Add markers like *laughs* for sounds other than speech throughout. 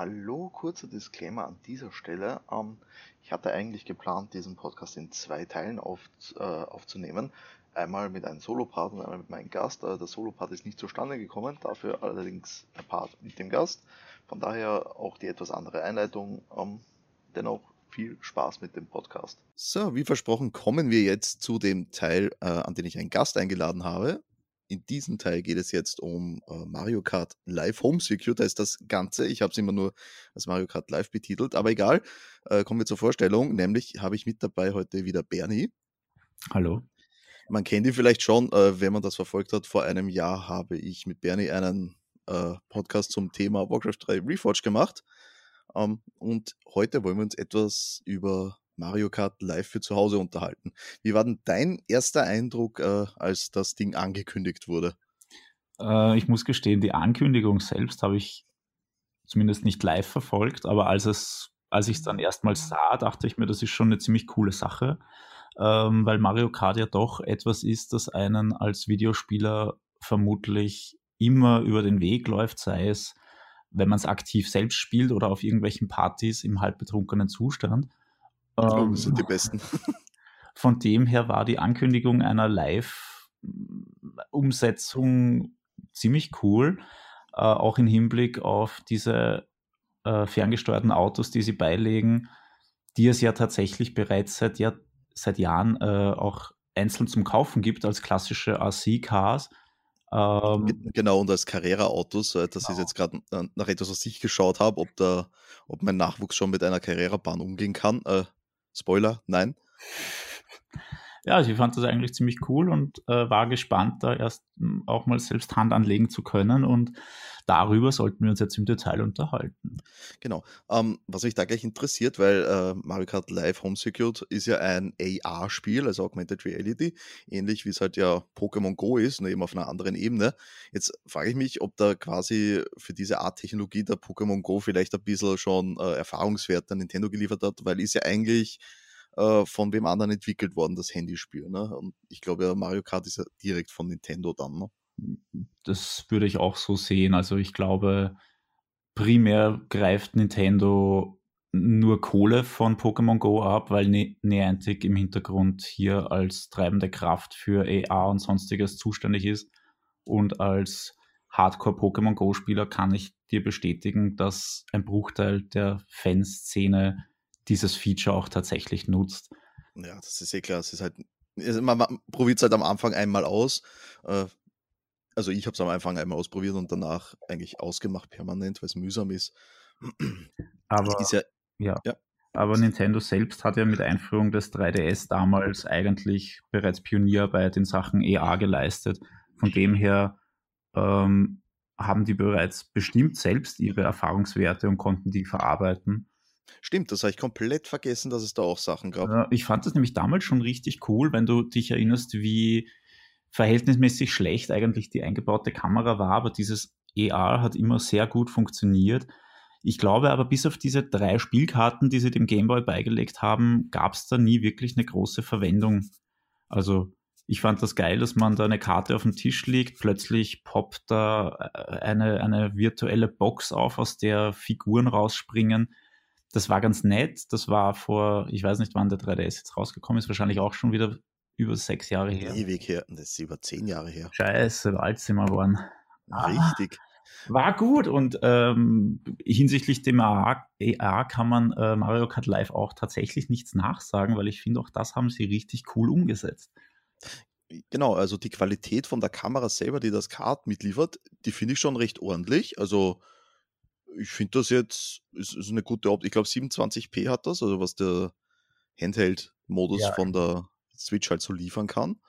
Hallo, kurzer Disclaimer an dieser Stelle. Ähm, ich hatte eigentlich geplant, diesen Podcast in zwei Teilen auf, äh, aufzunehmen. Einmal mit einem Solopart und einmal mit meinem Gast. Äh, der Solopart ist nicht zustande gekommen, dafür allerdings der Part mit dem Gast. Von daher auch die etwas andere Einleitung. Ähm, dennoch viel Spaß mit dem Podcast. So, wie versprochen, kommen wir jetzt zu dem Teil, äh, an den ich einen Gast eingeladen habe. In diesem Teil geht es jetzt um äh, Mario Kart Live Home Secure. Da ist das Ganze. Ich habe es immer nur als Mario Kart Live betitelt, aber egal. Äh, kommen wir zur Vorstellung. Nämlich habe ich mit dabei heute wieder Bernie. Hallo. Man kennt ihn vielleicht schon, äh, wenn man das verfolgt hat. Vor einem Jahr habe ich mit Bernie einen äh, Podcast zum Thema Warcraft 3 Reforged gemacht. Ähm, und heute wollen wir uns etwas über Mario Kart live für zu Hause unterhalten. Wie war denn dein erster Eindruck, äh, als das Ding angekündigt wurde? Äh, ich muss gestehen, die Ankündigung selbst habe ich zumindest nicht live verfolgt, aber als es, als ich es dann erstmals sah, dachte ich mir, das ist schon eine ziemlich coole Sache, ähm, weil Mario Kart ja doch etwas ist, das einen als Videospieler vermutlich immer über den Weg läuft, sei es, wenn man es aktiv selbst spielt oder auf irgendwelchen Partys im halbbetrunkenen Zustand. Oh, das sind die besten. *laughs* *laughs* Von dem her war die Ankündigung einer Live-Umsetzung ziemlich cool, äh, auch im Hinblick auf diese äh, ferngesteuerten Autos, die sie beilegen, die es ja tatsächlich bereits seit, Jahr, seit Jahren äh, auch einzeln zum Kaufen gibt als klassische RC-Cars. Ähm, genau, und als Carrera-Autos, äh, das genau. ist jetzt gerade nach etwas, was ich geschaut habe, ob, ob mein Nachwuchs schon mit einer Carrera-Bahn umgehen kann. Äh, Spoiler, nein. Ja, ich fand das eigentlich ziemlich cool und äh, war gespannt, da erst hm, auch mal selbst Hand anlegen zu können. Und darüber sollten wir uns jetzt im Detail unterhalten. Genau. Ähm, was mich da gleich interessiert, weil äh, Mario Kart Live Home Secured ist ja ein AR-Spiel, also Augmented Reality, ähnlich wie es halt ja Pokémon Go ist, nur eben auf einer anderen Ebene. Jetzt frage ich mich, ob da quasi für diese Art Technologie der Pokémon Go vielleicht ein bisschen schon äh, Erfahrungswerte an Nintendo geliefert hat, weil ist ja eigentlich äh, von wem anderen entwickelt worden, das Handyspiel. Ne? Und ich glaube, ja, Mario Kart ist ja direkt von Nintendo dann. Ne? Das würde ich auch so sehen. Also ich glaube, primär greift Nintendo nur Kohle von Pokémon Go ab, weil Niantic im Hintergrund hier als treibende Kraft für AR und sonstiges zuständig ist. Und als Hardcore-Pokémon Go-Spieler kann ich dir bestätigen, dass ein Bruchteil der Fanszene dieses Feature auch tatsächlich nutzt. Ja, das ist eh klar. Es ist halt, man probiert es halt am Anfang einmal aus. Äh, also ich habe es am Anfang einmal ausprobiert und danach eigentlich ausgemacht permanent, weil es mühsam ist. Aber, ist ja, ja. ja. Aber Nintendo selbst hat ja mit Einführung des 3DS damals eigentlich bereits Pionierarbeit in Sachen EA geleistet. Von dem her ähm, haben die bereits bestimmt selbst ihre Erfahrungswerte und konnten die verarbeiten. Stimmt, das habe ich komplett vergessen, dass es da auch Sachen gab. Ich fand das nämlich damals schon richtig cool, wenn du dich erinnerst, wie verhältnismäßig schlecht eigentlich die eingebaute Kamera war, aber dieses ER hat immer sehr gut funktioniert. Ich glaube aber, bis auf diese drei Spielkarten, die sie dem Gameboy beigelegt haben, gab es da nie wirklich eine große Verwendung. Also ich fand das geil, dass man da eine Karte auf dem Tisch legt, plötzlich poppt da äh, eine, eine virtuelle Box auf, aus der Figuren rausspringen das war ganz nett. Das war vor, ich weiß nicht, wann der 3DS jetzt rausgekommen ist, wahrscheinlich auch schon wieder über sechs Jahre her. Ewig her, das ist über zehn Jahre her. Scheiße, alt sind wir geworden. Richtig. Ah, war gut und ähm, hinsichtlich dem AR, AR kann man äh, Mario Kart Live auch tatsächlich nichts nachsagen, weil ich finde, auch das haben sie richtig cool umgesetzt. Genau, also die Qualität von der Kamera selber, die das Kart mitliefert, die finde ich schon recht ordentlich. Also ich finde das jetzt, ist, ist eine gute Optik. Ich glaube 27p hat das, also was der Handheld-Modus ja. von der Switch halt so liefern kann.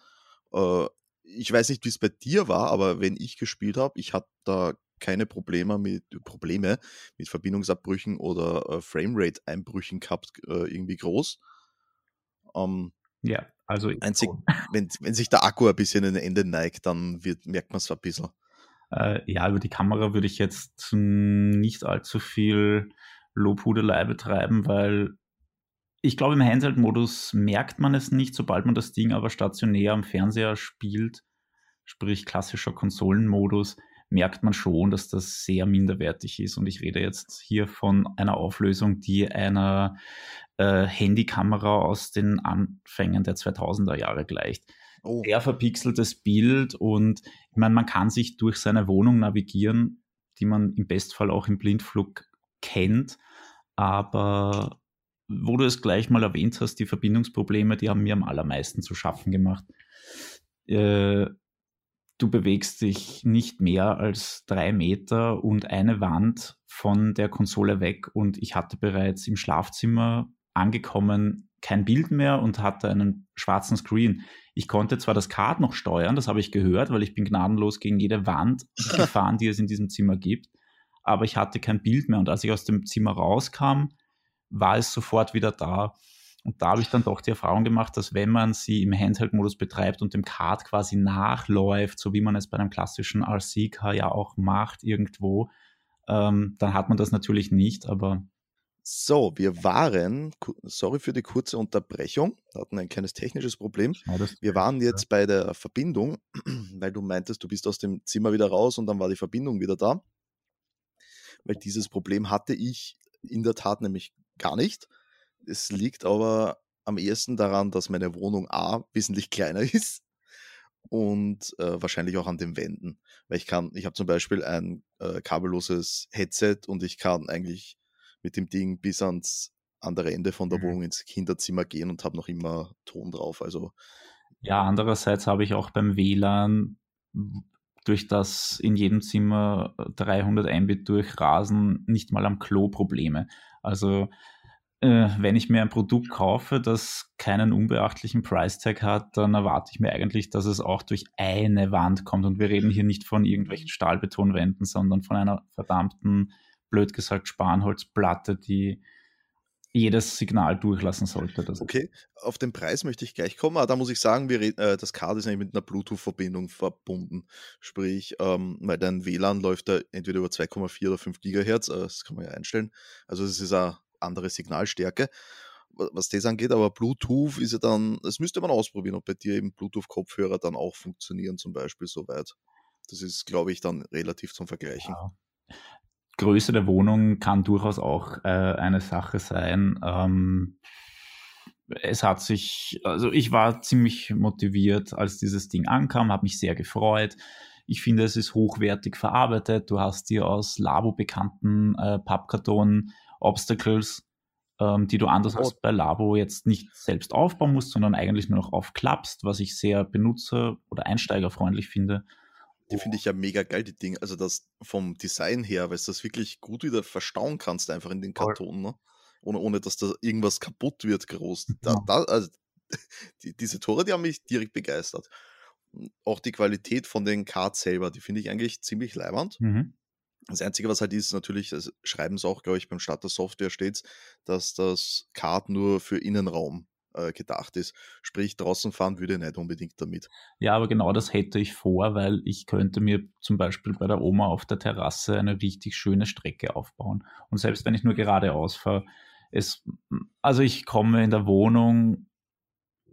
Äh, ich weiß nicht, wie es bei dir war, aber wenn ich gespielt habe, ich hatte da keine Probleme mit Probleme mit Verbindungsabbrüchen oder äh, Framerate-Einbrüchen gehabt, äh, irgendwie groß. Ähm, ja, also einzig, wenn, wenn sich der Akku ein bisschen in den Ende neigt, dann wird, merkt man es ein bisschen. Äh, ja, über die Kamera würde ich jetzt nicht allzu viel Lobhudelei betreiben, weil ich glaube, im Handheld-Modus merkt man es nicht, sobald man das Ding aber stationär am Fernseher spielt, sprich klassischer Konsolenmodus, merkt man schon, dass das sehr minderwertig ist. Und ich rede jetzt hier von einer Auflösung, die einer äh, Handykamera aus den Anfängen der 2000er Jahre gleicht. Oh. Sehr verpixeltes Bild und ich meine, man kann sich durch seine Wohnung navigieren, die man im Bestfall auch im Blindflug kennt, aber wo du es gleich mal erwähnt hast, die Verbindungsprobleme, die haben mir am allermeisten zu schaffen gemacht. Äh, du bewegst dich nicht mehr als drei Meter und eine Wand von der Konsole weg und ich hatte bereits im Schlafzimmer angekommen kein Bild mehr und hatte einen schwarzen Screen. Ich konnte zwar das Card noch steuern, das habe ich gehört, weil ich bin gnadenlos gegen jede Wand *laughs* gefahren, die es in diesem Zimmer gibt, aber ich hatte kein Bild mehr und als ich aus dem Zimmer rauskam, war es sofort wieder da. Und da habe ich dann doch die Erfahrung gemacht, dass wenn man sie im Handheld-Modus betreibt und dem Card quasi nachläuft, so wie man es bei einem klassischen RC-Car ja auch macht irgendwo, ähm, dann hat man das natürlich nicht, aber so, wir waren, sorry für die kurze Unterbrechung, hatten ein kleines technisches Problem. Wir waren jetzt bei der Verbindung, *clears throat* weil du meintest, du bist aus dem Zimmer wieder raus und dann war die Verbindung wieder da. Weil dieses Problem hatte ich in der Tat nämlich gar nicht. Es liegt aber am ehesten daran, dass meine Wohnung A wesentlich kleiner *laughs* ist und äh, wahrscheinlich auch an den Wänden. Weil ich kann, ich habe zum Beispiel ein äh, kabelloses Headset und ich kann eigentlich mit dem Ding bis ans andere Ende von der mhm. Wohnung ins Kinderzimmer gehen und habe noch immer Ton drauf. Also ja, andererseits habe ich auch beim WLAN durch das in jedem Zimmer 300 Mbit durchrasen nicht mal am Klo Probleme. Also äh, wenn ich mir ein Produkt kaufe, das keinen unbeachtlichen Price-Tag hat, dann erwarte ich mir eigentlich, dass es auch durch eine Wand kommt. Und wir reden hier nicht von irgendwelchen Stahlbetonwänden, sondern von einer verdammten, blöd gesagt, Spanholzplatte, die jedes Signal durchlassen sollte. okay, auf den Preis möchte ich gleich kommen, aber da muss ich sagen, wir reden, äh, das Card ist eigentlich mit einer Bluetooth-Verbindung verbunden. Sprich, ähm, weil dein WLAN läuft da entweder über 2,4 oder 5 Gigahertz, äh, das kann man ja einstellen. Also es ist eine andere Signalstärke, was das angeht, aber Bluetooth ist ja dann, das müsste man ausprobieren, ob bei dir eben Bluetooth-Kopfhörer dann auch funktionieren, zum Beispiel soweit. Das ist, glaube ich, dann relativ zum Vergleichen. Ja. Größe der Wohnung kann durchaus auch äh, eine Sache sein. Ähm, es hat sich, also ich war ziemlich motiviert, als dieses Ding ankam, habe mich sehr gefreut. Ich finde, es ist hochwertig verarbeitet. Du hast dir aus Labo bekannten äh, Pappkarton Obstacles, ähm, die du anders als bei Labo jetzt nicht selbst aufbauen musst, sondern eigentlich nur noch aufklappst, was ich sehr benutzer- oder einsteigerfreundlich finde. Die finde ich ja mega geil, die Dinge. Also das vom Design her, weil du das wirklich gut wieder verstauen kannst, einfach in den Karton, ne? ohne, ohne dass da irgendwas kaputt wird, groß. Da, ja. da, also, *laughs* die, diese Tore, die haben mich direkt begeistert. Auch die Qualität von den Cards selber, die finde ich eigentlich ziemlich leibend. Mhm. Das Einzige, was halt ist, natürlich, das schreiben sie auch, glaube ich, beim Start der Software steht dass das Card nur für Innenraum äh, gedacht ist. Sprich, draußen fahren würde ich nicht unbedingt damit. Ja, aber genau das hätte ich vor, weil ich könnte mir zum Beispiel bei der Oma auf der Terrasse eine richtig schöne Strecke aufbauen. Und selbst wenn ich nur geradeaus fahre, es, also ich komme in der Wohnung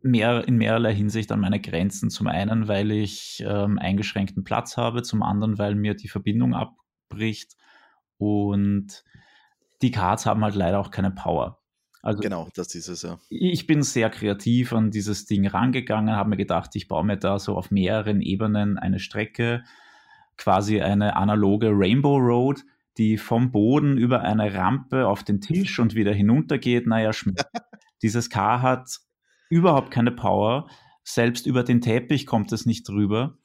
mehr, in mehrerlei Hinsicht an meine Grenzen. Zum einen, weil ich ähm, eingeschränkten Platz habe, zum anderen, weil mir die Verbindung abbricht und die Cards haben halt leider auch keine Power. Also genau, das ist es ja. Ich bin sehr kreativ an dieses Ding rangegangen, habe mir gedacht, ich baue mir da so auf mehreren Ebenen eine Strecke, quasi eine analoge Rainbow Road, die vom Boden über eine Rampe auf den Tisch und wieder hinuntergeht. Naja, *laughs* dieses Car hat überhaupt keine Power. Selbst über den Teppich kommt es nicht drüber.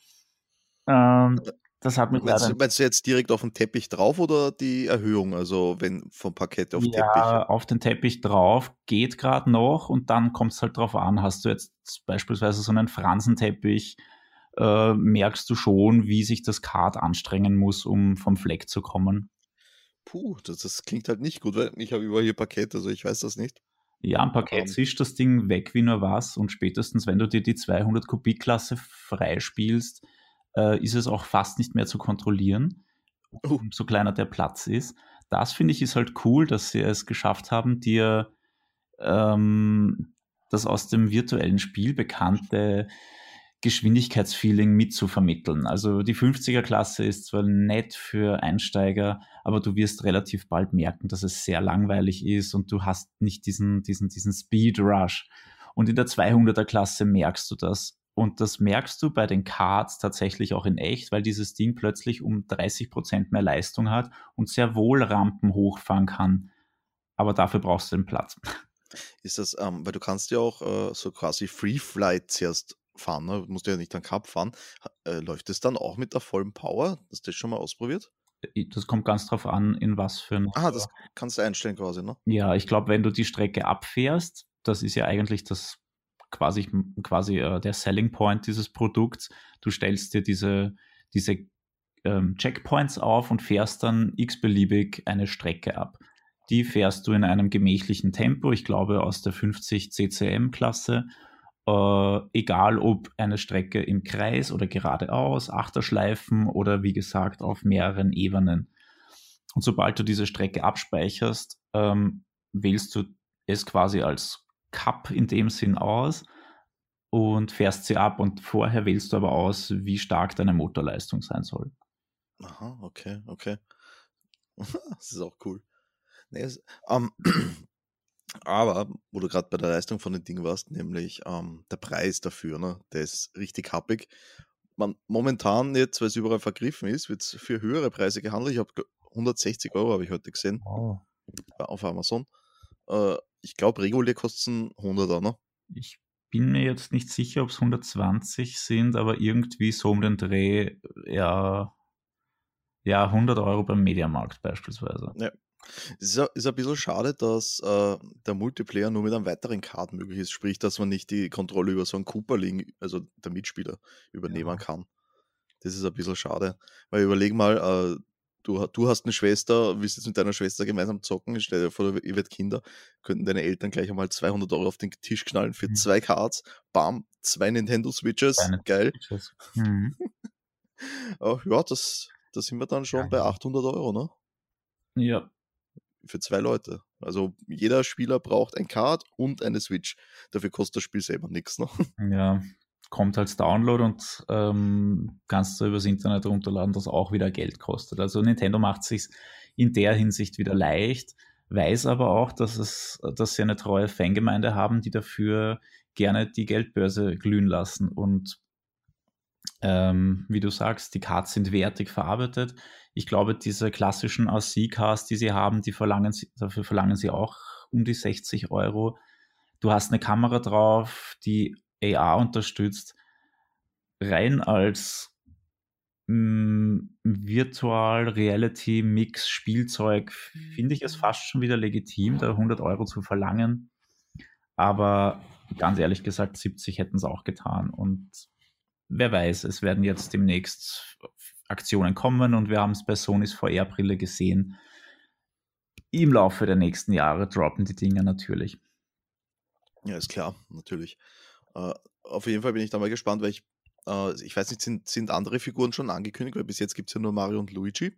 Ähm, das hat mich meinst, du, meinst du jetzt direkt auf den Teppich drauf oder die Erhöhung, also wenn vom Parkett auf ja, Teppich? Ja, auf den Teppich drauf geht gerade noch und dann kommt es halt drauf an. Hast du jetzt beispielsweise so einen Fransenteppich, äh, merkst du schon, wie sich das Kart anstrengen muss, um vom Fleck zu kommen. Puh, das, das klingt halt nicht gut, weil ich habe überall hier Parkett, also ich weiß das nicht. Ja, am Parkett zischt das Ding weg wie nur was und spätestens, wenn du dir die 200 Kubik-Klasse freispielst, äh, ist es auch fast nicht mehr zu kontrollieren, uh. so kleiner der Platz ist. Das finde ich ist halt cool, dass sie es geschafft haben, dir ähm, das aus dem virtuellen Spiel bekannte Geschwindigkeitsfeeling mitzuvermitteln. Also die 50er-Klasse ist zwar nett für Einsteiger, aber du wirst relativ bald merken, dass es sehr langweilig ist und du hast nicht diesen, diesen, diesen Speed Rush. Und in der 200er-Klasse merkst du das. Und das merkst du bei den Cards tatsächlich auch in echt, weil dieses Ding plötzlich um 30 Prozent mehr Leistung hat und sehr wohl Rampen hochfahren kann. Aber dafür brauchst du den Platz. *laughs* Ist das, ähm, weil du kannst ja auch äh, so quasi Free Flight zuerst fahren, ne? Du musst ja nicht einen Cup fahren. Äh, läuft es dann auch mit der vollen Power? Hast du das schon mal ausprobiert? Äh, das kommt ganz drauf an, in was für ein. Ah, das kannst du einstellen quasi, ne? Ja, ich glaube, wenn du die Strecke abfährst, das ist ja eigentlich das quasi, quasi äh, der Selling Point dieses Produkts. Du stellst dir diese, diese ähm, Checkpoints auf und fährst dann x-beliebig eine Strecke ab. Die fährst du in einem gemächlichen Tempo, ich glaube aus der 50 CCM-Klasse äh, egal ob eine Strecke im Kreis oder geradeaus, Achterschleifen oder wie gesagt auf mehreren Ebenen. Und sobald du diese Strecke abspeicherst, ähm, wählst du es quasi als Cup in dem Sinn aus und fährst sie ab und vorher wählst du aber aus, wie stark deine Motorleistung sein soll. Aha, okay, okay. *laughs* das ist auch cool. Nee, es, ähm, *clears throat* aber, wo du gerade bei der Leistung von den Dingen warst, nämlich ähm, der Preis dafür, ne, der ist richtig happig. Man, momentan jetzt, weil es überall vergriffen ist, wird es für höhere Preise gehandelt. Ich habe 160 Euro, habe ich heute gesehen, oh. auf Amazon. Äh, ich glaube, regulär kosten 100er, ne? Ich bin mir jetzt nicht sicher, ob es 120 sind, aber irgendwie so um den Dreh, ja, ja 100 Euro beim Mediamarkt beispielsweise. Ja, es ist, ist ein bisschen schade, dass äh, der Multiplayer nur mit einem weiteren Card möglich ist, sprich, dass man nicht die Kontrolle über so einen Cooperling, also der Mitspieler, übernehmen ja. kann. Das ist ein bisschen schade. Weil überleg mal, äh, du, du hast eine Schwester, willst jetzt mit deiner Schwester gemeinsam zocken, stell dir vor, ihr werdet Kinder, könnten deine Eltern gleich einmal 200 Euro auf den Tisch knallen für mhm. zwei Cards, bam, zwei Nintendo Switches, Deine geil. Switches. Mhm. *laughs* ja, das, da sind wir dann schon ja. bei 800 Euro, ne? Ja, für zwei Leute. Also jeder Spieler braucht ein Card und eine Switch. Dafür kostet das Spiel selber nichts. Ne? Ja, kommt als Download und ähm, kannst du übers Internet runterladen, das auch wieder Geld kostet. Also Nintendo macht sich in der Hinsicht wieder leicht, weiß aber auch, dass, es, dass sie eine treue Fangemeinde haben, die dafür gerne die Geldbörse glühen lassen. Und ähm, wie du sagst, die Cards sind wertig verarbeitet ich glaube, diese klassischen RC-Cars, die sie haben, die verlangen, dafür verlangen sie auch um die 60 Euro. Du hast eine Kamera drauf, die AR unterstützt. Rein als mh, mm, Virtual Reality Mix Spielzeug finde ich es fast schon wieder legitim, da 100 Euro zu verlangen. Aber ganz ehrlich gesagt, 70 hätten es auch getan. Und wer weiß, es werden jetzt demnächst Aktionen kommen und wir haben es bei Sonys VR-Brille gesehen. Im Laufe der nächsten Jahre droppen die Dinge natürlich. Ja, ist klar, natürlich. Uh, auf jeden Fall bin ich da mal gespannt, weil ich, uh, ich weiß nicht, sind, sind andere Figuren schon angekündigt, weil bis jetzt gibt es ja nur Mario und Luigi.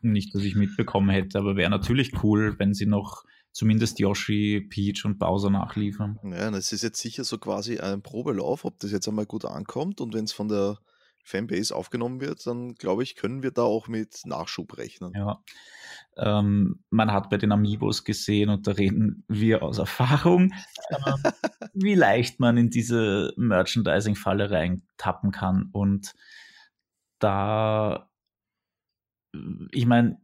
Nicht, dass ich mitbekommen hätte, aber wäre natürlich cool, wenn sie noch zumindest Yoshi, Peach und Bowser nachliefern. Ja, das ist jetzt sicher so quasi ein Probelauf, ob das jetzt einmal gut ankommt und wenn es von der Fanbase aufgenommen wird, dann glaube ich, können wir da auch mit Nachschub rechnen. Ja. Ähm, man hat bei den Amiibos gesehen, und da reden wir aus Erfahrung, ähm, wie leicht man in diese Merchandising-Falle reintappen kann. Und da, ich meine,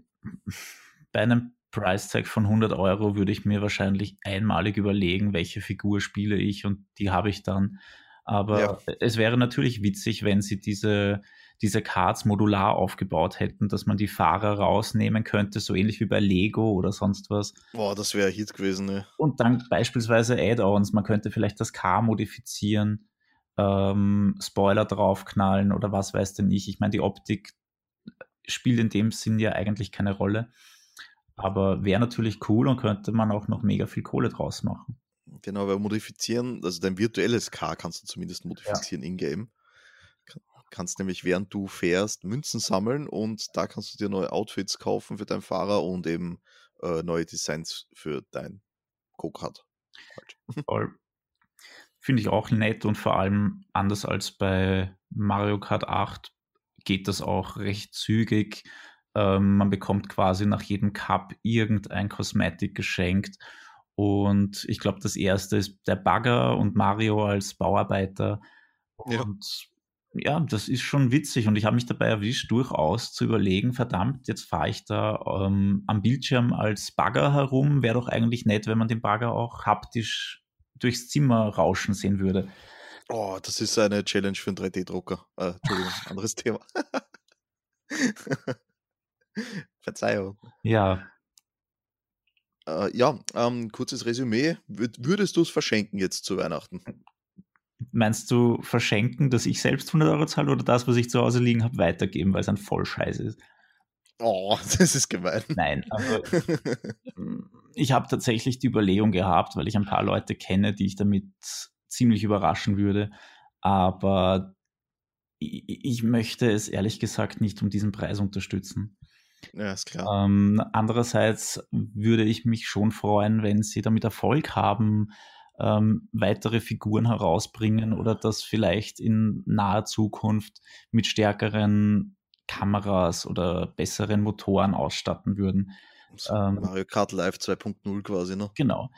bei einem Price Tag von 100 Euro würde ich mir wahrscheinlich einmalig überlegen, welche Figur spiele ich und die habe ich dann. Aber ja. es wäre natürlich witzig, wenn sie diese, diese Cards modular aufgebaut hätten, dass man die Fahrer rausnehmen könnte, so ähnlich wie bei Lego oder sonst was. Boah, das wäre Hit gewesen, ne? Und dann beispielsweise Add-ons, man könnte vielleicht das Car modifizieren, ähm, Spoiler draufknallen oder was weiß denn ich. Ich meine, die Optik spielt in dem Sinn ja eigentlich keine Rolle. Aber wäre natürlich cool und könnte man auch noch mega viel Kohle draus machen. Genau, weil modifizieren, also dein virtuelles Car kannst du zumindest modifizieren ja. in-game. Kannst nämlich während du fährst Münzen sammeln und da kannst du dir neue Outfits kaufen für deinen Fahrer und eben äh, neue Designs für dein Go-Kart. Voll. *laughs* finde ich auch nett und vor allem anders als bei Mario Kart 8 geht das auch recht zügig. Ähm, man bekommt quasi nach jedem Cup irgendein Kosmetik geschenkt. Und ich glaube, das erste ist der Bagger und Mario als Bauarbeiter. Und ja, ja das ist schon witzig. Und ich habe mich dabei erwischt, durchaus zu überlegen, verdammt, jetzt fahre ich da ähm, am Bildschirm als Bagger herum. Wäre doch eigentlich nett, wenn man den Bagger auch haptisch durchs Zimmer rauschen sehen würde. Oh, das ist eine Challenge für einen 3D-Drucker. Äh, Entschuldigung, *laughs* anderes Thema. *laughs* Verzeihung. Ja. Äh, ja, ähm, kurzes Resümee. Würdest du es verschenken jetzt zu Weihnachten? Meinst du verschenken, dass ich selbst 100 Euro zahle oder das, was ich zu Hause liegen habe, weitergeben, weil es ein Vollscheiß ist? Oh, *laughs* das ist gemein. Nein, also *laughs* ich habe tatsächlich die Überlegung gehabt, weil ich ein paar Leute kenne, die ich damit ziemlich überraschen würde. Aber ich möchte es ehrlich gesagt nicht um diesen Preis unterstützen. Ja, ist klar. Ähm, andererseits würde ich mich schon freuen, wenn sie damit Erfolg haben, ähm, weitere Figuren herausbringen oder das vielleicht in naher Zukunft mit stärkeren Kameras oder besseren Motoren ausstatten würden. Ähm, Mario Kart Live 2.0 quasi, ne? Genau.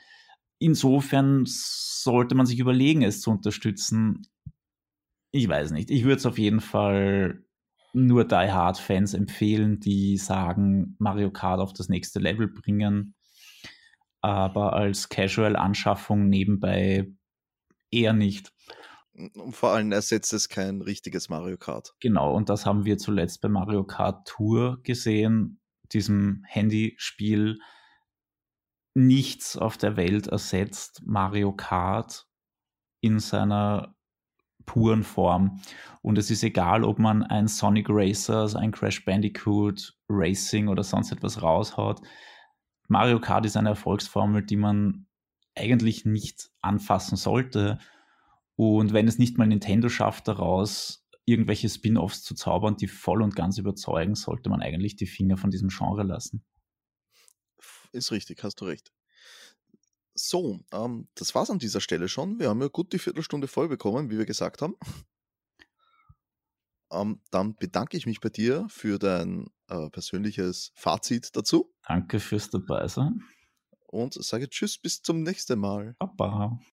Insofern sollte man sich überlegen, es zu unterstützen. Ich weiß nicht. Ich würde es auf jeden Fall nur Die Hard Fans empfehlen, die sagen, Mario Kart auf das nächste Level bringen. Aber als Casual-Anschaffung nebenbei eher nicht. Und vor allem ersetzt es kein richtiges Mario Kart. Genau, und das haben wir zuletzt bei Mario Kart Tour gesehen, diesem Handyspiel. Nichts auf der Welt ersetzt Mario Kart in seiner puren Form. Und es ist egal, ob man ein Sonic Racers, ein Crash Bandicoot Racing oder sonst etwas raushaut. Mario Kart ist eine Erfolgsformel, die man eigentlich nicht anfassen sollte. Und wenn es nicht mal Nintendo schafft, daraus irgendwelche Spin-offs zu zaubern, die voll und ganz überzeugen, sollte man eigentlich die Finger von diesem Genre lassen. Ist richtig, hast du recht. So, ähm, das war's an dieser Stelle schon. Wir haben ja gut die Viertelstunde voll bekommen, wie wir gesagt haben. Ähm, dann bedanke ich mich bei dir für dein äh, persönliches Fazit dazu. Danke fürs Dabeisein. Und sage Tschüss, bis zum nächsten Mal. Baba.